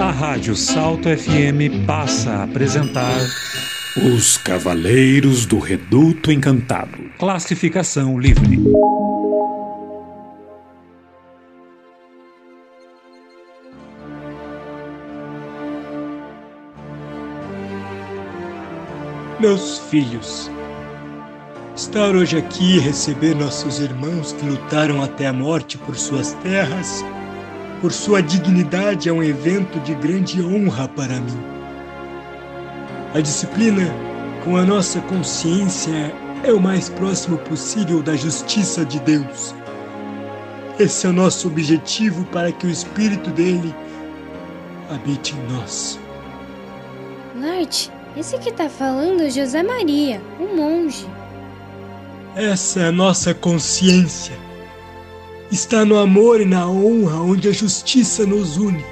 A Rádio Salto FM passa a apresentar Os Cavaleiros do Reduto Encantado. Classificação Livre. Meus filhos, estar hoje aqui e receber nossos irmãos que lutaram até a morte por suas terras, por sua dignidade, é um evento de grande honra para mim. A disciplina, com a nossa consciência, é o mais próximo possível da justiça de Deus. Esse é o nosso objetivo para que o Espírito dele habite em nós. Larte, esse que tá falando é José Maria, o monge. Essa é a nossa consciência. Está no amor e na honra onde a justiça nos une.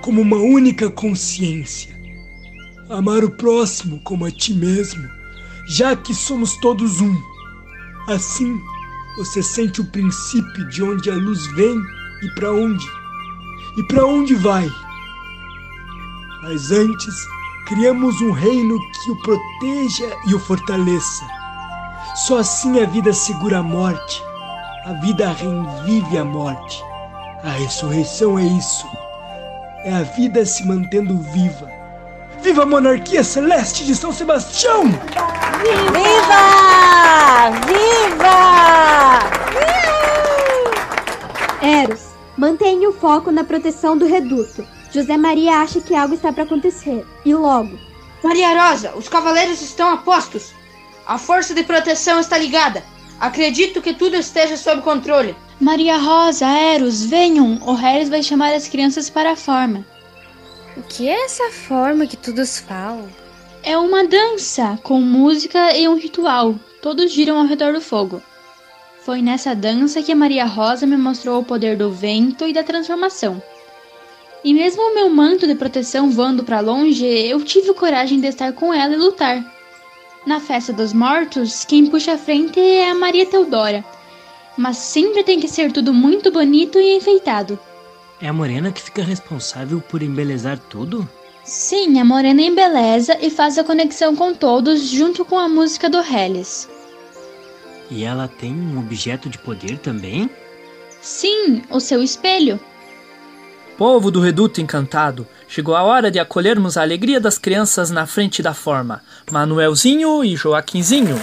Como uma única consciência. Amar o próximo como a ti mesmo, já que somos todos um. Assim, você sente o princípio de onde a luz vem e para onde. E para onde vai. Mas antes, criamos um reino que o proteja e o fortaleça. Só assim a vida segura a morte. A vida revive a morte. A ressurreição é isso. É a vida se mantendo viva. Viva a monarquia celeste de São Sebastião! Viva! Viva! Eros, mantenha o foco na proteção do reduto. José Maria acha que algo está para acontecer. E logo. Maria Rosa, os cavaleiros estão a postos. A força de proteção está ligada. Acredito que tudo esteja sob controle. Maria Rosa, Eros, venham. O Harris vai chamar as crianças para a forma. O que é essa forma que todos falam? É uma dança com música e um ritual. Todos giram ao redor do fogo. Foi nessa dança que a Maria Rosa me mostrou o poder do vento e da transformação. E mesmo o meu manto de proteção voando para longe, eu tive coragem de estar com ela e lutar. Na festa dos mortos, quem puxa a frente é a Maria Teodora. Mas sempre tem que ser tudo muito bonito e enfeitado. É a Morena que fica responsável por embelezar tudo? Sim, a Morena embeleza e faz a conexão com todos junto com a música do Helles. E ela tem um objeto de poder também? Sim, o seu espelho. Povo do Reduto Encantado, chegou a hora de acolhermos a alegria das crianças na frente da forma. Manuelzinho e Joaquinzinho.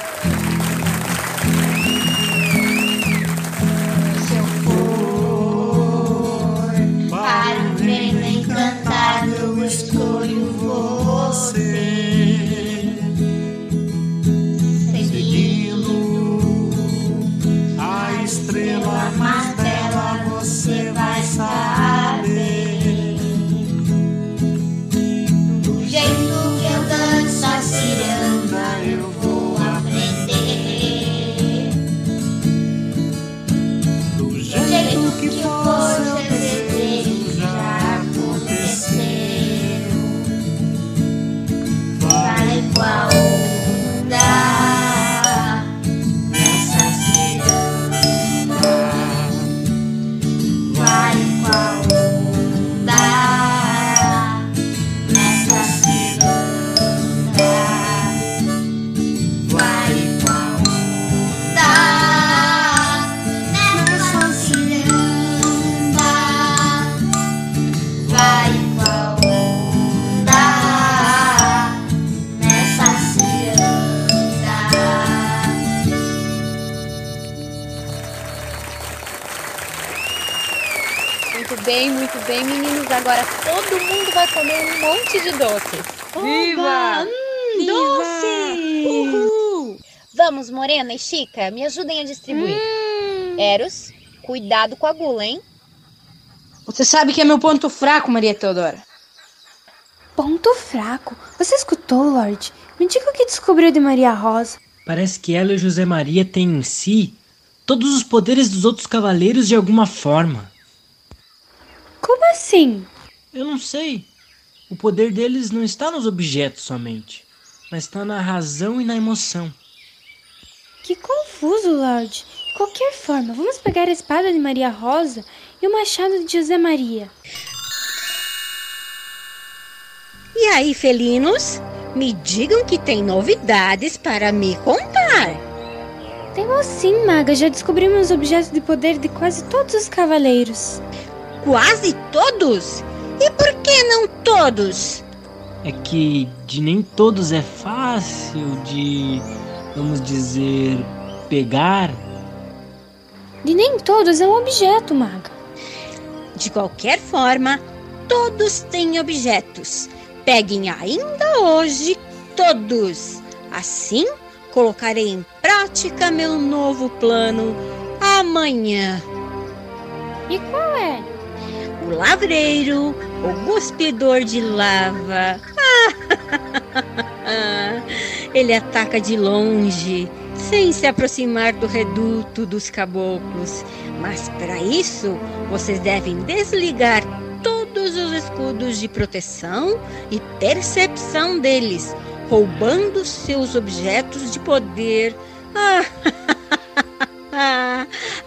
Bem, meninos. Agora todo mundo vai comer um monte de doces. Viva! Hum, doce! Uhul! Vamos, Morena e Chica, me ajudem a distribuir. Eros, cuidado com a gula, hein? Você sabe que é meu ponto fraco, Maria Teodora. Ponto fraco. Você escutou, Lorde? Me diga o que descobriu de Maria Rosa. Parece que ela e José Maria têm em si todos os poderes dos outros cavaleiros de alguma forma. Como assim? Eu não sei. O poder deles não está nos objetos somente, mas está na razão e na emoção. Que confuso, Lorde. qualquer forma, vamos pegar a espada de Maria Rosa e o machado de José Maria. E aí, felinos? Me digam que tem novidades para me contar. Temos sim, maga. Já descobrimos os objetos de poder de quase todos os cavaleiros. Quase todos? E por que não todos? É que de nem todos é fácil de, vamos dizer, pegar. De nem todos é um objeto, maga. De qualquer forma, todos têm objetos. Peguem ainda hoje todos. Assim, colocarei em prática meu novo plano amanhã. E qual é? O lavreiro, o cuspidor de lava. Ele ataca de longe, sem se aproximar do reduto dos caboclos. Mas para isso, vocês devem desligar todos os escudos de proteção e percepção deles, roubando seus objetos de poder.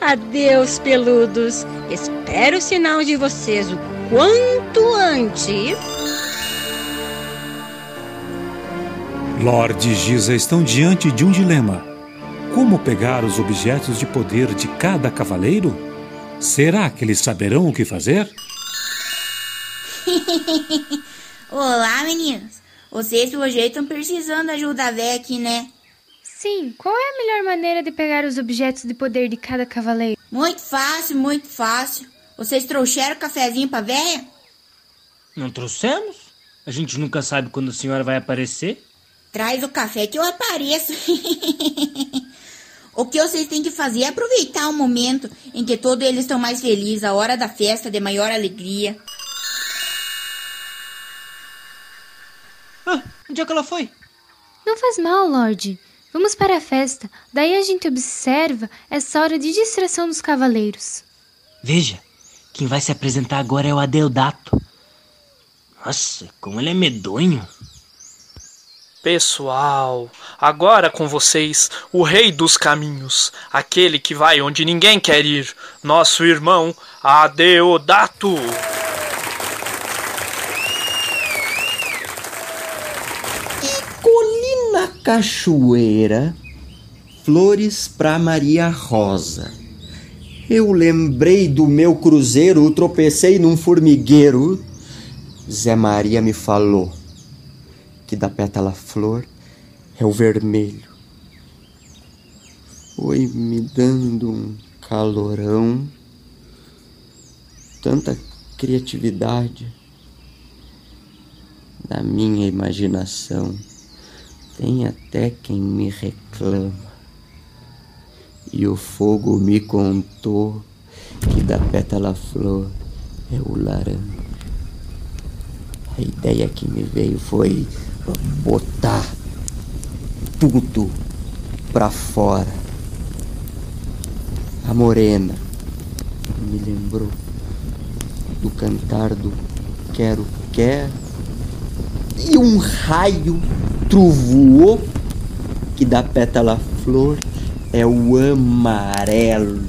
Adeus, peludos. Espero o sinal de vocês o quanto antes. Lorde e Giza estão diante de um dilema. Como pegar os objetos de poder de cada cavaleiro? Será que eles saberão o que fazer? Olá, meninas. Vocês, pelo jeito, estão precisando de ajuda velha aqui, né? Sim, qual é a melhor maneira de pegar os objetos de poder de cada cavaleiro? Muito fácil, muito fácil. Vocês trouxeram cafezinho pra véia? Não trouxemos? A gente nunca sabe quando a senhora vai aparecer. Traz o café que eu apareço. o que vocês têm que fazer é aproveitar o momento em que todos eles estão mais felizes, a hora da festa de maior alegria. Ah, onde é que ela foi? Não faz mal, Lorde. Vamos para a festa. Daí a gente observa essa hora de distração dos cavaleiros. Veja, quem vai se apresentar agora é o Adeodato. Nossa, como ele é medonho. Pessoal, agora com vocês, o Rei dos Caminhos, aquele que vai onde ninguém quer ir, nosso irmão Adeodato. Colina Cachoeira, flores pra Maria Rosa. Eu lembrei do meu cruzeiro, tropecei num formigueiro. Zé Maria me falou que da pétala flor é o vermelho. Foi me dando um calorão, tanta criatividade da minha imaginação. Tem até quem me reclama. E o fogo me contou que da pétala flor é o laranja. A ideia que me veio foi botar tudo pra fora. A morena me lembrou do cantar do quero quero e um raio trovoou que da pétala flor é o amarelo.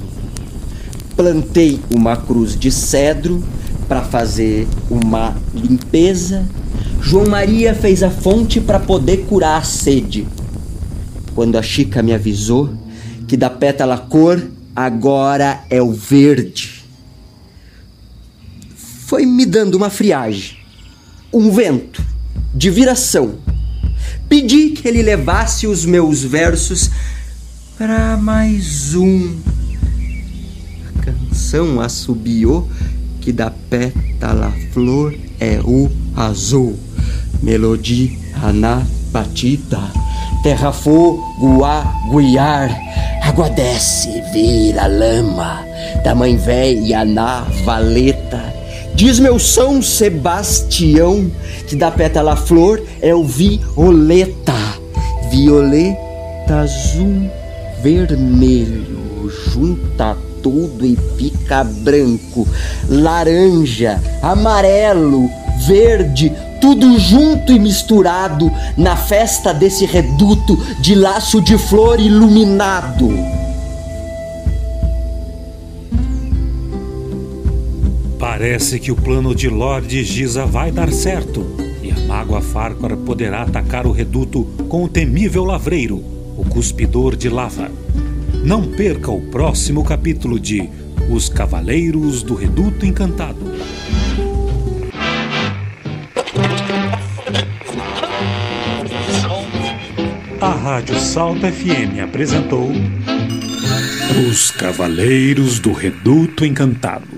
Plantei uma cruz de cedro para fazer uma limpeza. João Maria fez a fonte para poder curar a sede. Quando a Chica me avisou que da pétala cor agora é o verde, foi me dando uma friagem, um vento de viração. Pedi que ele levasse os meus versos para mais um. A canção assobiou que da pétala flor é o azul. Melodia na batida, terra fogo a guiar, água desce, vira lama, da mãe véia na valeta. Diz meu São Sebastião que dá pétala tá flor é o violeta. Violeta azul vermelho. Junta tudo e fica branco, laranja, amarelo, verde, tudo junto e misturado na festa desse reduto de laço de flor iluminado. Parece que o plano de Lord Giza vai dar certo a mágoa Farquhar poderá atacar o reduto com o temível lavreiro, o cuspidor de lava. Não perca o próximo capítulo de Os Cavaleiros do Reduto Encantado. A Rádio Salto FM apresentou Os Cavaleiros do Reduto Encantado.